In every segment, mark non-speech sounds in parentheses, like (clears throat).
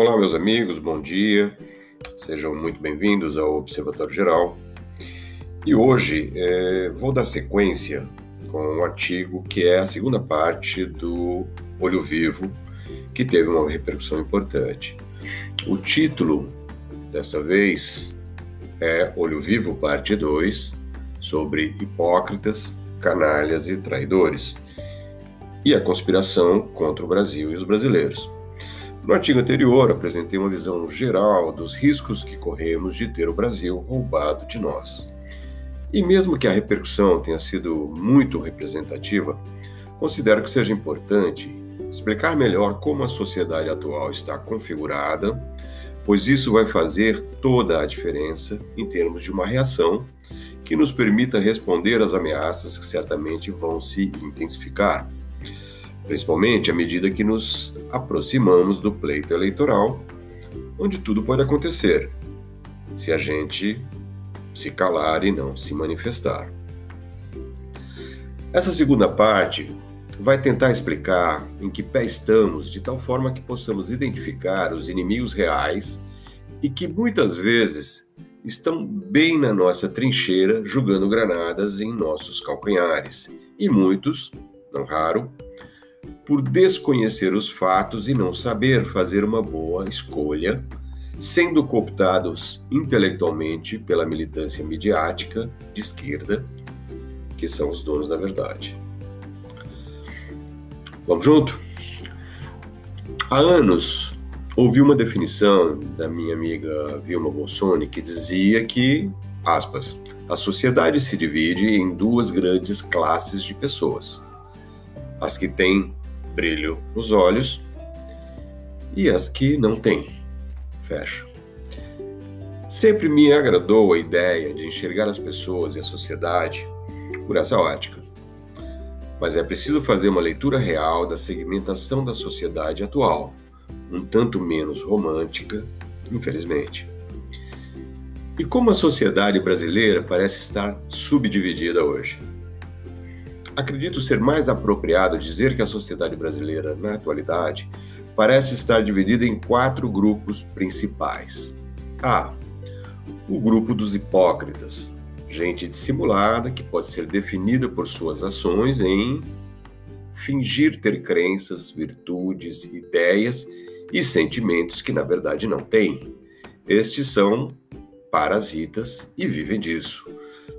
Olá, meus amigos, bom dia. Sejam muito bem-vindos ao Observatório Geral. E hoje é, vou dar sequência com um artigo que é a segunda parte do Olho Vivo, que teve uma repercussão importante. O título dessa vez é Olho Vivo, parte 2, sobre hipócritas, canalhas e traidores, e a conspiração contra o Brasil e os brasileiros. No artigo anterior, apresentei uma visão geral dos riscos que corremos de ter o Brasil roubado de nós. E mesmo que a repercussão tenha sido muito representativa, considero que seja importante explicar melhor como a sociedade atual está configurada, pois isso vai fazer toda a diferença em termos de uma reação que nos permita responder às ameaças que certamente vão se intensificar principalmente à medida que nos aproximamos do pleito eleitoral, onde tudo pode acontecer, se a gente se calar e não se manifestar. Essa segunda parte vai tentar explicar em que pé estamos, de tal forma que possamos identificar os inimigos reais e que muitas vezes estão bem na nossa trincheira jogando granadas em nossos calcanhares, e muitos, não raro, por desconhecer os fatos e não saber fazer uma boa escolha, sendo cooptados intelectualmente pela militância midiática de esquerda, que são os donos da verdade. Vamos junto? Há anos ouvi uma definição da minha amiga Vilma Bolsoni que dizia que, aspas, a sociedade se divide em duas grandes classes de pessoas: as que têm brilho nos olhos e as que não têm. Fecha. Sempre me agradou a ideia de enxergar as pessoas e a sociedade por essa ótica. Mas é preciso fazer uma leitura real da segmentação da sociedade atual, um tanto menos romântica, infelizmente. E como a sociedade brasileira parece estar subdividida hoje. Acredito ser mais apropriado dizer que a sociedade brasileira, na atualidade, parece estar dividida em quatro grupos principais. A. O grupo dos hipócritas, gente dissimulada que pode ser definida por suas ações em fingir ter crenças, virtudes, ideias e sentimentos que na verdade não têm. Estes são parasitas e vivem disso.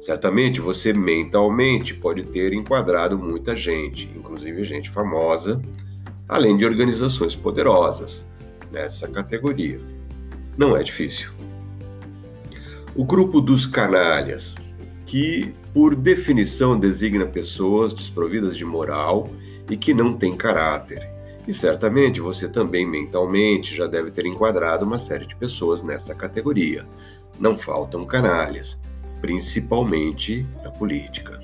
Certamente você mentalmente pode ter enquadrado muita gente, inclusive gente famosa, além de organizações poderosas, nessa categoria. Não é difícil. O grupo dos canalhas, que por definição designa pessoas desprovidas de moral e que não têm caráter. E certamente você também mentalmente já deve ter enquadrado uma série de pessoas nessa categoria. Não faltam canalhas principalmente na política.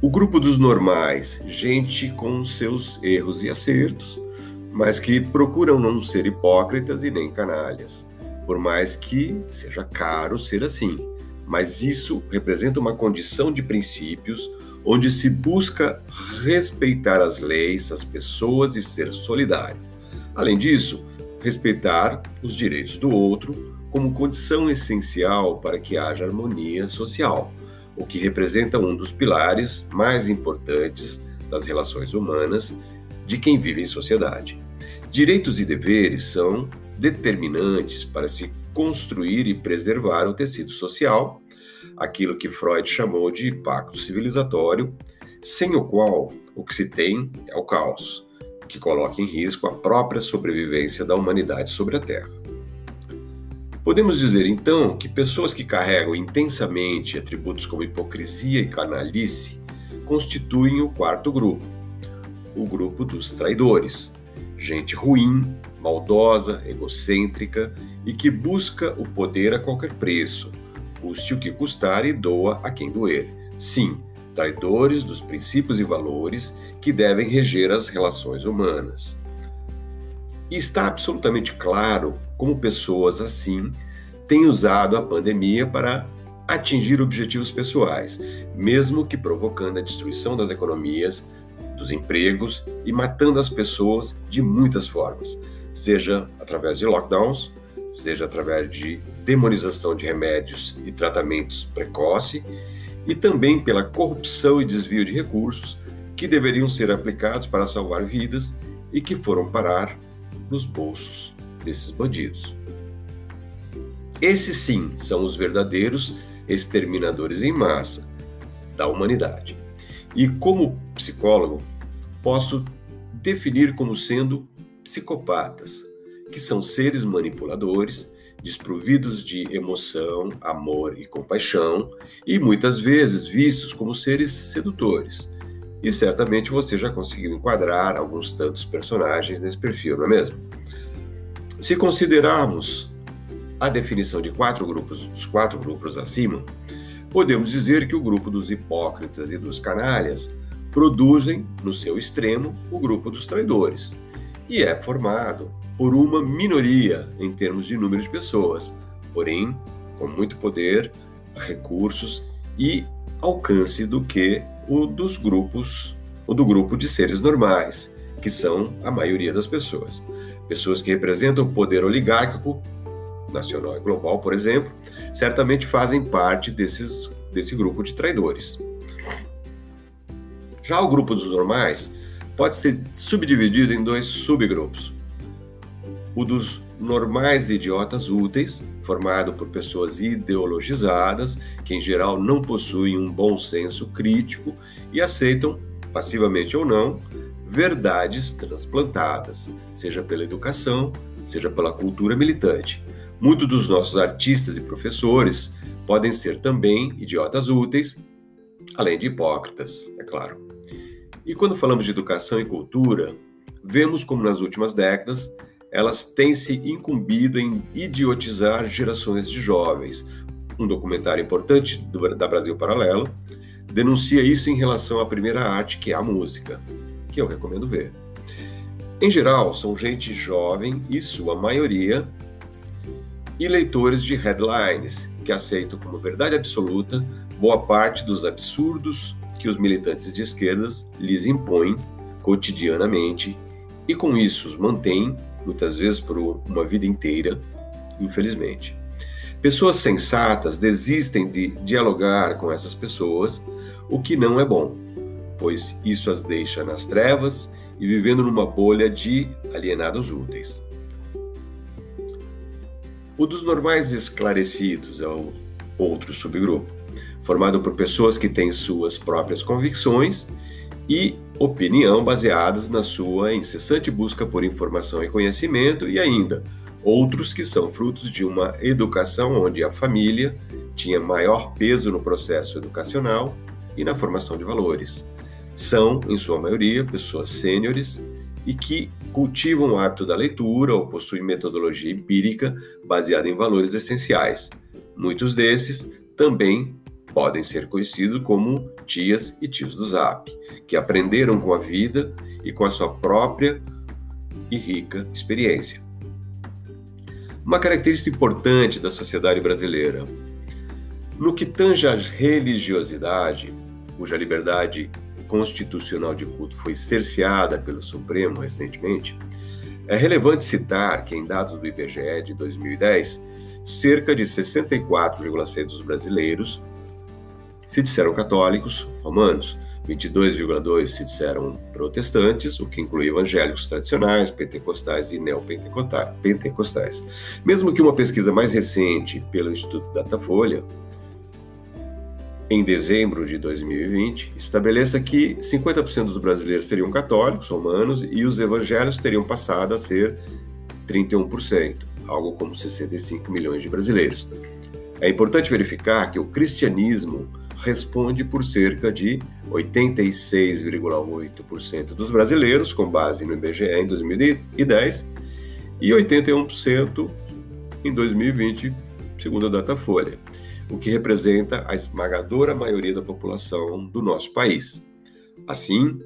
O grupo dos normais, gente com seus erros e acertos, mas que procuram não ser hipócritas e nem canalhas, por mais que seja caro ser assim. Mas isso representa uma condição de princípios onde se busca respeitar as leis, as pessoas e ser solidário. Além disso, respeitar os direitos do outro, como condição essencial para que haja harmonia social, o que representa um dos pilares mais importantes das relações humanas de quem vive em sociedade. Direitos e deveres são determinantes para se construir e preservar o tecido social, aquilo que Freud chamou de pacto civilizatório, sem o qual o que se tem é o caos, que coloca em risco a própria sobrevivência da humanidade sobre a Terra. Podemos dizer então que pessoas que carregam intensamente atributos como hipocrisia e canalice constituem o quarto grupo, o grupo dos traidores, gente ruim, maldosa, egocêntrica e que busca o poder a qualquer preço, custe o que custar e doa a quem doer. Sim, traidores dos princípios e valores que devem reger as relações humanas. E está absolutamente claro como pessoas assim têm usado a pandemia para atingir objetivos pessoais, mesmo que provocando a destruição das economias, dos empregos e matando as pessoas de muitas formas. seja através de lockdowns, seja através de demonização de remédios e tratamentos precoce, e também pela corrupção e desvio de recursos que deveriam ser aplicados para salvar vidas e que foram parar nos bolsos desses bandidos. Esses sim são os verdadeiros exterminadores em massa da humanidade. E como psicólogo, posso definir como sendo psicopatas, que são seres manipuladores, desprovidos de emoção, amor e compaixão, e muitas vezes vistos como seres sedutores. E certamente você já conseguiu enquadrar alguns tantos personagens nesse perfil, não é mesmo? Se considerarmos a definição de quatro grupos, dos quatro grupos acima, podemos dizer que o grupo dos hipócritas e dos canalhas produzem, no seu extremo, o grupo dos traidores, e é formado por uma minoria em termos de número de pessoas, porém com muito poder, recursos e alcance do que o dos grupos, o do grupo de seres normais, que são a maioria das pessoas. Pessoas que representam o poder oligárquico nacional e global, por exemplo, certamente fazem parte desses, desse grupo de traidores. Já o grupo dos normais pode ser subdividido em dois subgrupos o dos normais idiotas úteis, formado por pessoas ideologizadas, que em geral não possuem um bom senso crítico e aceitam, passivamente ou não, verdades transplantadas, seja pela educação, seja pela cultura militante. Muitos dos nossos artistas e professores podem ser também idiotas úteis, além de hipócritas, é claro. E quando falamos de educação e cultura, vemos como nas últimas décadas elas têm se incumbido em idiotizar gerações de jovens. Um documentário importante do, da Brasil Paralelo denuncia isso em relação à primeira arte, que é a música, que eu recomendo ver. Em geral, são gente jovem e sua maioria e leitores de headlines que aceitam como verdade absoluta boa parte dos absurdos que os militantes de esquerdas lhes impõem cotidianamente e com isso os mantêm muitas vezes por uma vida inteira, infelizmente. Pessoas sensatas desistem de dialogar com essas pessoas, o que não é bom, pois isso as deixa nas trevas e vivendo numa bolha de alienados úteis. O dos normais esclarecidos é o outro subgrupo, formado por pessoas que têm suas próprias convicções e opinião baseadas na sua incessante busca por informação e conhecimento, e ainda outros que são frutos de uma educação onde a família tinha maior peso no processo educacional e na formação de valores. São, em sua maioria, pessoas sêniores e que cultivam o hábito da leitura ou possuem metodologia empírica baseada em valores essenciais. Muitos desses também podem ser conhecidos como tias e tios do Zap, que aprenderam com a vida e com a sua própria e rica experiência. Uma característica importante da sociedade brasileira. No que tange à religiosidade, cuja liberdade constitucional de culto foi cerceada pelo Supremo recentemente, é relevante citar que, em dados do IBGE de 2010, cerca de 64,6% dos brasileiros se disseram católicos, romanos, 22,2% se disseram protestantes, o que inclui evangélicos tradicionais, pentecostais e neopentecostais. Mesmo que uma pesquisa mais recente pelo Instituto Datafolha, em dezembro de 2020, estabeleça que 50% dos brasileiros seriam católicos, romanos, e os evangélicos teriam passado a ser 31%, algo como 65 milhões de brasileiros. É importante verificar que o cristianismo responde por cerca de 86,8% dos brasileiros, com base no IBGE em 2010, e 81% em 2020, segundo a Datafolha, o que representa a esmagadora maioria da população do nosso país. Assim,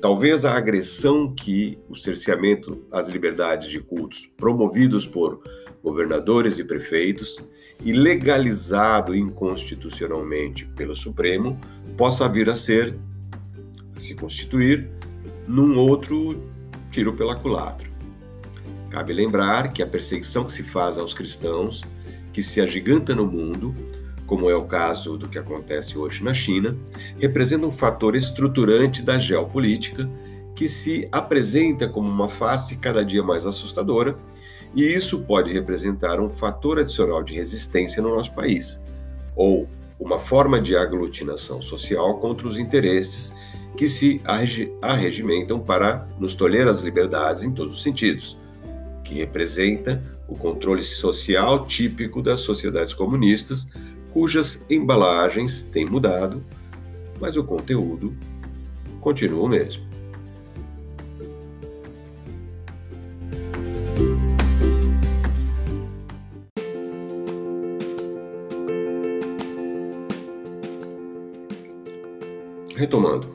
talvez a agressão que o cerceamento às liberdades de cultos promovidos por governadores e prefeitos e legalizado inconstitucionalmente pelo Supremo, possa vir a ser, a se constituir, num outro tiro pela culatra. Cabe lembrar que a perseguição que se faz aos cristãos, que se agiganta no mundo, como é o caso do que acontece hoje na China, representa um fator estruturante da geopolítica que se apresenta como uma face cada dia mais assustadora, e isso pode representar um fator adicional de resistência no nosso país, ou uma forma de aglutinação social contra os interesses que se arregimentam para nos tolher as liberdades em todos os sentidos, que representa o controle social típico das sociedades comunistas, cujas embalagens têm mudado, mas o conteúdo continua o mesmo. Retomando,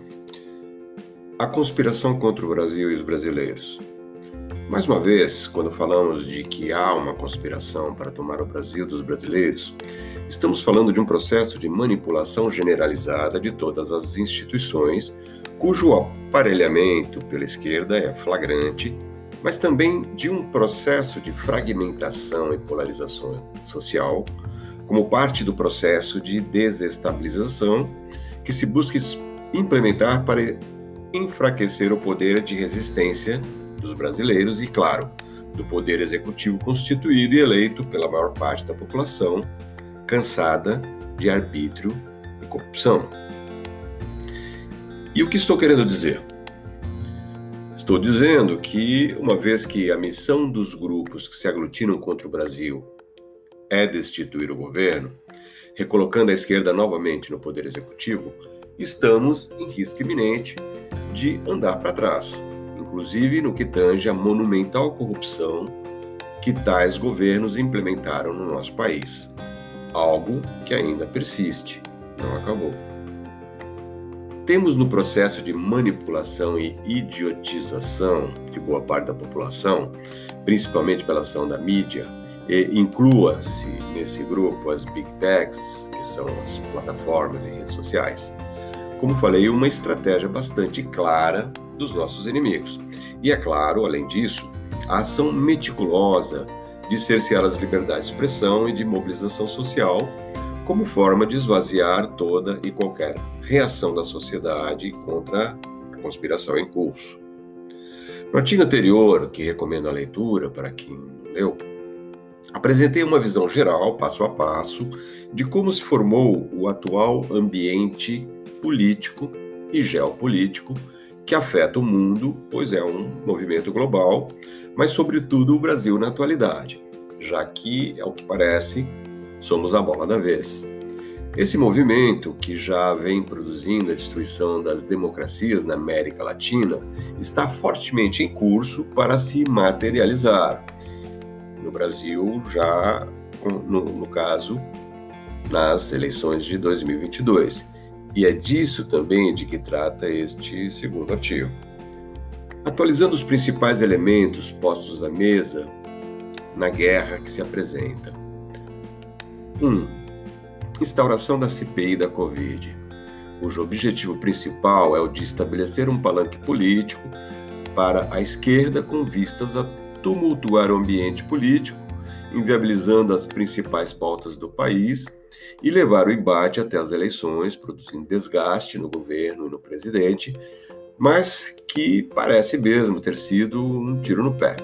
a conspiração contra o Brasil e os brasileiros. Mais uma vez, quando falamos de que há uma conspiração para tomar o Brasil dos brasileiros, estamos falando de um processo de manipulação generalizada de todas as instituições, cujo aparelhamento pela esquerda é flagrante, mas também de um processo de fragmentação e polarização social, como parte do processo de desestabilização que se busca implementar para enfraquecer o poder de resistência dos brasileiros e, claro, do poder executivo constituído e eleito pela maior parte da população, cansada de arbítrio e corrupção. E o que estou querendo dizer? Estou dizendo que, uma vez que a missão dos grupos que se aglutinam contra o Brasil é destituir o governo, recolocando a esquerda novamente no poder executivo, estamos em risco iminente de andar para trás, inclusive no que tange a monumental corrupção que tais governos implementaram no nosso país. Algo que ainda persiste, não acabou. Temos no processo de manipulação e idiotização de boa parte da população, principalmente pela ação da mídia, e inclua-se nesse grupo as big techs, que são as plataformas e redes sociais como falei, uma estratégia bastante clara dos nossos inimigos. E é claro, além disso, a ação meticulosa de cercear as liberdades de expressão e de mobilização social como forma de esvaziar toda e qualquer reação da sociedade contra a conspiração em curso. No artigo anterior, que recomendo a leitura para quem não leu, apresentei uma visão geral, passo a passo, de como se formou o atual ambiente político e geopolítico que afeta o mundo, pois é um movimento global, mas sobretudo o Brasil na atualidade, já que, ao que parece, somos a bola da vez. Esse movimento, que já vem produzindo a destruição das democracias na América Latina, está fortemente em curso para se materializar. No Brasil, já no, no caso, nas eleições de 2022. E é disso também de que trata este segundo artigo. Atualizando os principais elementos postos à mesa na guerra que se apresenta. 1. Um, instauração da CPI da Covid, cujo objetivo principal é o de estabelecer um palanque político para a esquerda com vistas a tumultuar o ambiente político, inviabilizando as principais pautas do país e levar o embate até as eleições, produzindo desgaste no governo e no presidente, mas que parece mesmo ter sido um tiro no pé.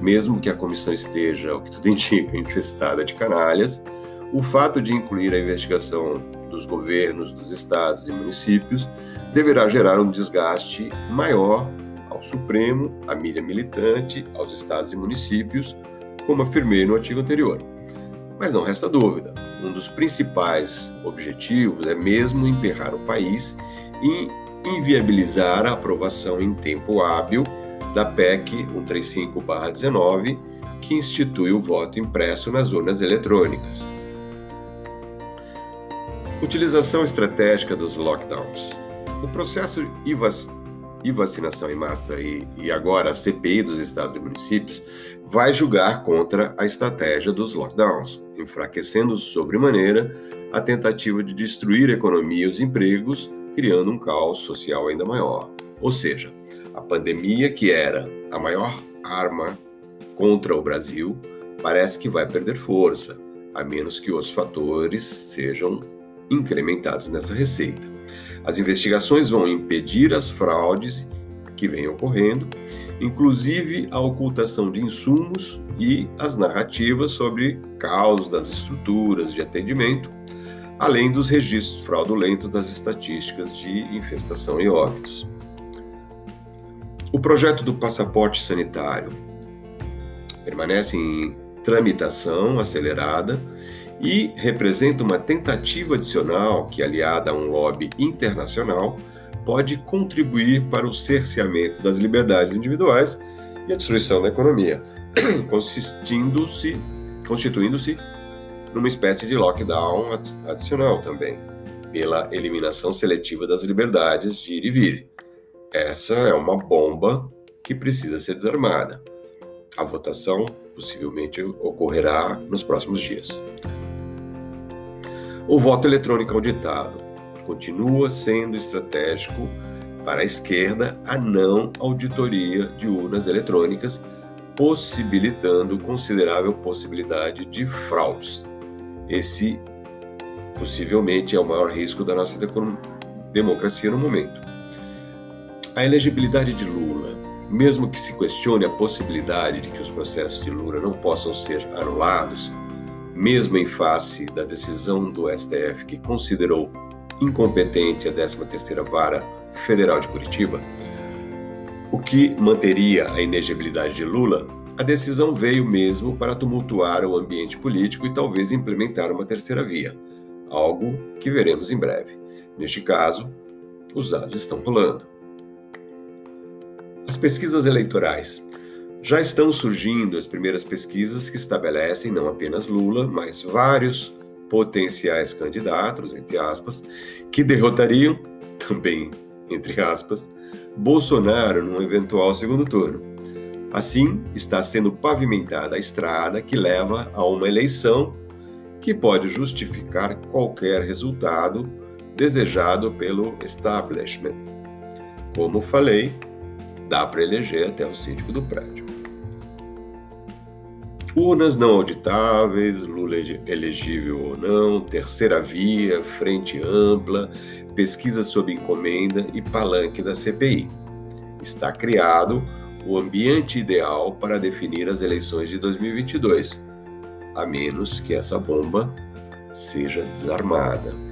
Mesmo que a comissão esteja, o que tudo (laughs) indica, infestada de canalhas, o fato de incluir a investigação dos governos, dos estados e municípios deverá gerar um desgaste maior ao Supremo, à mídia militante, aos estados e municípios, como afirmei no artigo anterior. Mas não resta dúvida, um dos principais objetivos é mesmo emperrar o país e inviabilizar a aprovação em tempo hábil da PEC 135-19, que institui o voto impresso nas urnas eletrônicas. Utilização estratégica dos lockdowns. O processo e vacinação em massa e, e agora a CPI dos estados e municípios vai julgar contra a estratégia dos lockdowns enfraquecendo sobremaneira a tentativa de destruir a economia e os empregos, criando um caos social ainda maior. Ou seja, a pandemia, que era a maior arma contra o Brasil parece que vai perder força, a menos que os fatores sejam incrementados nessa receita. As investigações vão impedir as fraudes que vêm ocorrendo, inclusive a ocultação de insumos e as narrativas sobre caos das estruturas de atendimento, além dos registros fraudulentos das estatísticas de infestação e óbitos. O projeto do passaporte sanitário permanece em tramitação acelerada e representa uma tentativa adicional que, aliada a um lobby internacional, pode contribuir para o cerceamento das liberdades individuais e a destruição da economia, (clears throat) consistindo-se, constituindo-se numa espécie de lockdown adicional também, pela eliminação seletiva das liberdades de ir e vir. Essa é uma bomba que precisa ser desarmada. A votação possivelmente ocorrerá nos próximos dias. O voto eletrônico auditado continua sendo estratégico para a esquerda a não auditoria de urnas eletrônicas, possibilitando considerável possibilidade de fraudes. Esse possivelmente é o maior risco da nossa democracia no momento. A elegibilidade de Lula, mesmo que se questione a possibilidade de que os processos de Lula não possam ser anulados, mesmo em face da decisão do STF que considerou incompetente a 13ª Vara Federal de Curitiba, o que manteria a inegibilidade de Lula, a decisão veio mesmo para tumultuar o ambiente político e talvez implementar uma terceira via, algo que veremos em breve. Neste caso, os dados estão rolando. As pesquisas eleitorais já estão surgindo as primeiras pesquisas que estabelecem não apenas Lula, mas vários potenciais candidatos, entre aspas, que derrotariam, (laughs) também entre aspas, Bolsonaro num eventual segundo turno. Assim, está sendo pavimentada a estrada que leva a uma eleição que pode justificar qualquer resultado desejado pelo establishment. Como falei, dá para eleger até o síndico do prédio. Urnas não auditáveis, Lula elegível ou não, terceira via, frente ampla, pesquisa sob encomenda e palanque da CPI. Está criado o ambiente ideal para definir as eleições de 2022, a menos que essa bomba seja desarmada.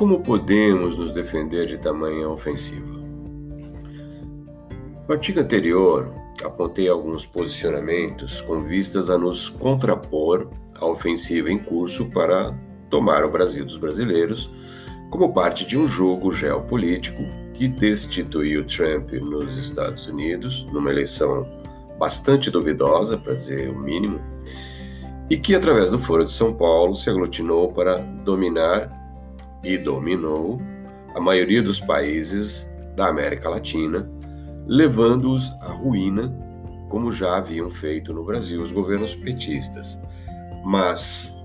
Como podemos nos defender de tamanha ofensiva? No artigo anterior, apontei alguns posicionamentos com vistas a nos contrapor à ofensiva em curso para tomar o Brasil dos brasileiros, como parte de um jogo geopolítico que destituiu Trump nos Estados Unidos, numa eleição bastante duvidosa, para dizer o mínimo, e que, através do Foro de São Paulo, se aglutinou para dominar e dominou a maioria dos países da América Latina, levando-os à ruína, como já haviam feito no Brasil os governos petistas. Mas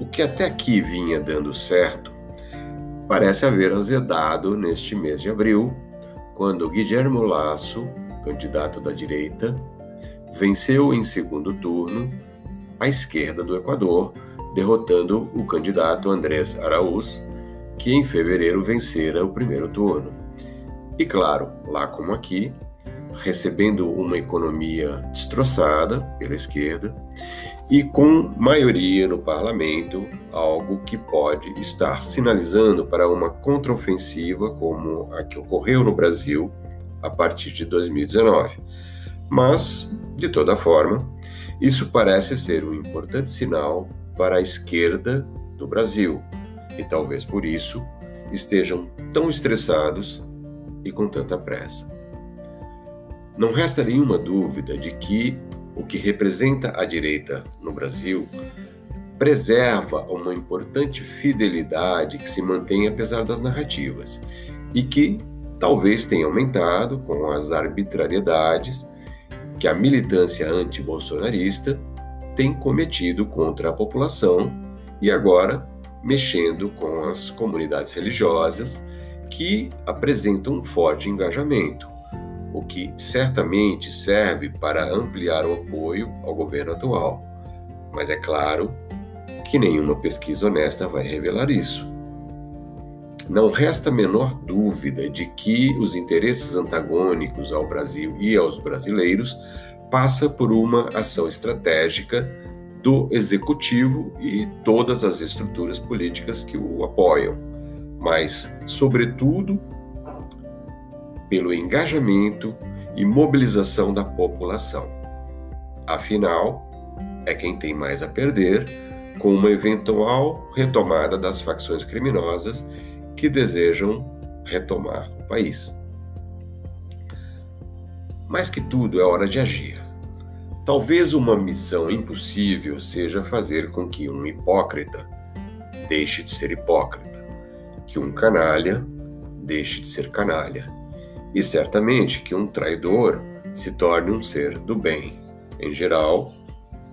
o que até aqui vinha dando certo parece haver azedado neste mês de abril, quando Guilherme Lasso, candidato da direita, venceu em segundo turno a esquerda do Equador derrotando o candidato Andrés Araúz, que em fevereiro vencera o primeiro turno. E claro, lá como aqui, recebendo uma economia destroçada pela esquerda e com maioria no parlamento, algo que pode estar sinalizando para uma contraofensiva como a que ocorreu no Brasil a partir de 2019. Mas, de toda forma, isso parece ser um importante sinal para a esquerda do Brasil e talvez por isso estejam tão estressados e com tanta pressa. Não resta nenhuma dúvida de que o que representa a direita no Brasil preserva uma importante fidelidade que se mantém apesar das narrativas e que talvez tenha aumentado com as arbitrariedades que a militância anti-bolsonarista tem cometido contra a população e agora mexendo com as comunidades religiosas que apresentam um forte engajamento, o que certamente serve para ampliar o apoio ao governo atual. Mas é claro que nenhuma pesquisa honesta vai revelar isso. Não resta a menor dúvida de que os interesses antagônicos ao Brasil e aos brasileiros passa por uma ação estratégica do executivo e todas as estruturas políticas que o apoiam, mas, sobretudo, pelo engajamento e mobilização da população. Afinal, é quem tem mais a perder com uma eventual retomada das facções criminosas que desejam retomar o país. Mais que tudo, é hora de agir. Talvez uma missão impossível seja fazer com que um hipócrita deixe de ser hipócrita, que um canalha deixe de ser canalha, e certamente que um traidor se torne um ser do bem. Em geral,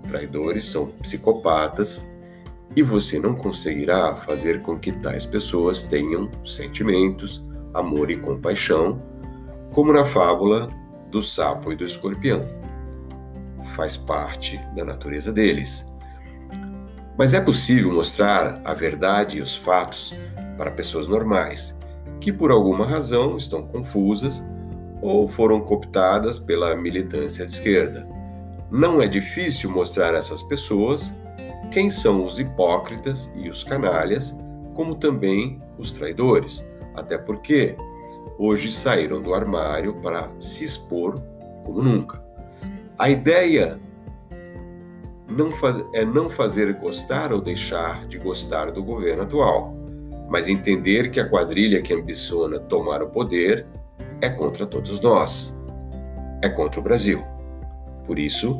traidores são psicopatas e você não conseguirá fazer com que tais pessoas tenham sentimentos, amor e compaixão, como na fábula do sapo e do escorpião. Faz parte da natureza deles. Mas é possível mostrar a verdade e os fatos para pessoas normais, que por alguma razão estão confusas ou foram cooptadas pela militância de esquerda. Não é difícil mostrar a essas pessoas quem são os hipócritas e os canalhas, como também os traidores, até porque hoje saíram do armário para se expor como nunca. A ideia não faz, é não fazer gostar ou deixar de gostar do governo atual, mas entender que a quadrilha que ambiciona tomar o poder é contra todos nós, é contra o Brasil. Por isso,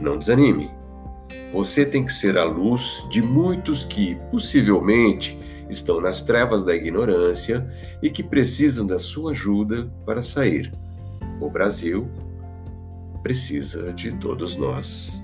não desanime. Você tem que ser a luz de muitos que, possivelmente, estão nas trevas da ignorância e que precisam da sua ajuda para sair. O Brasil precisa de todos nós.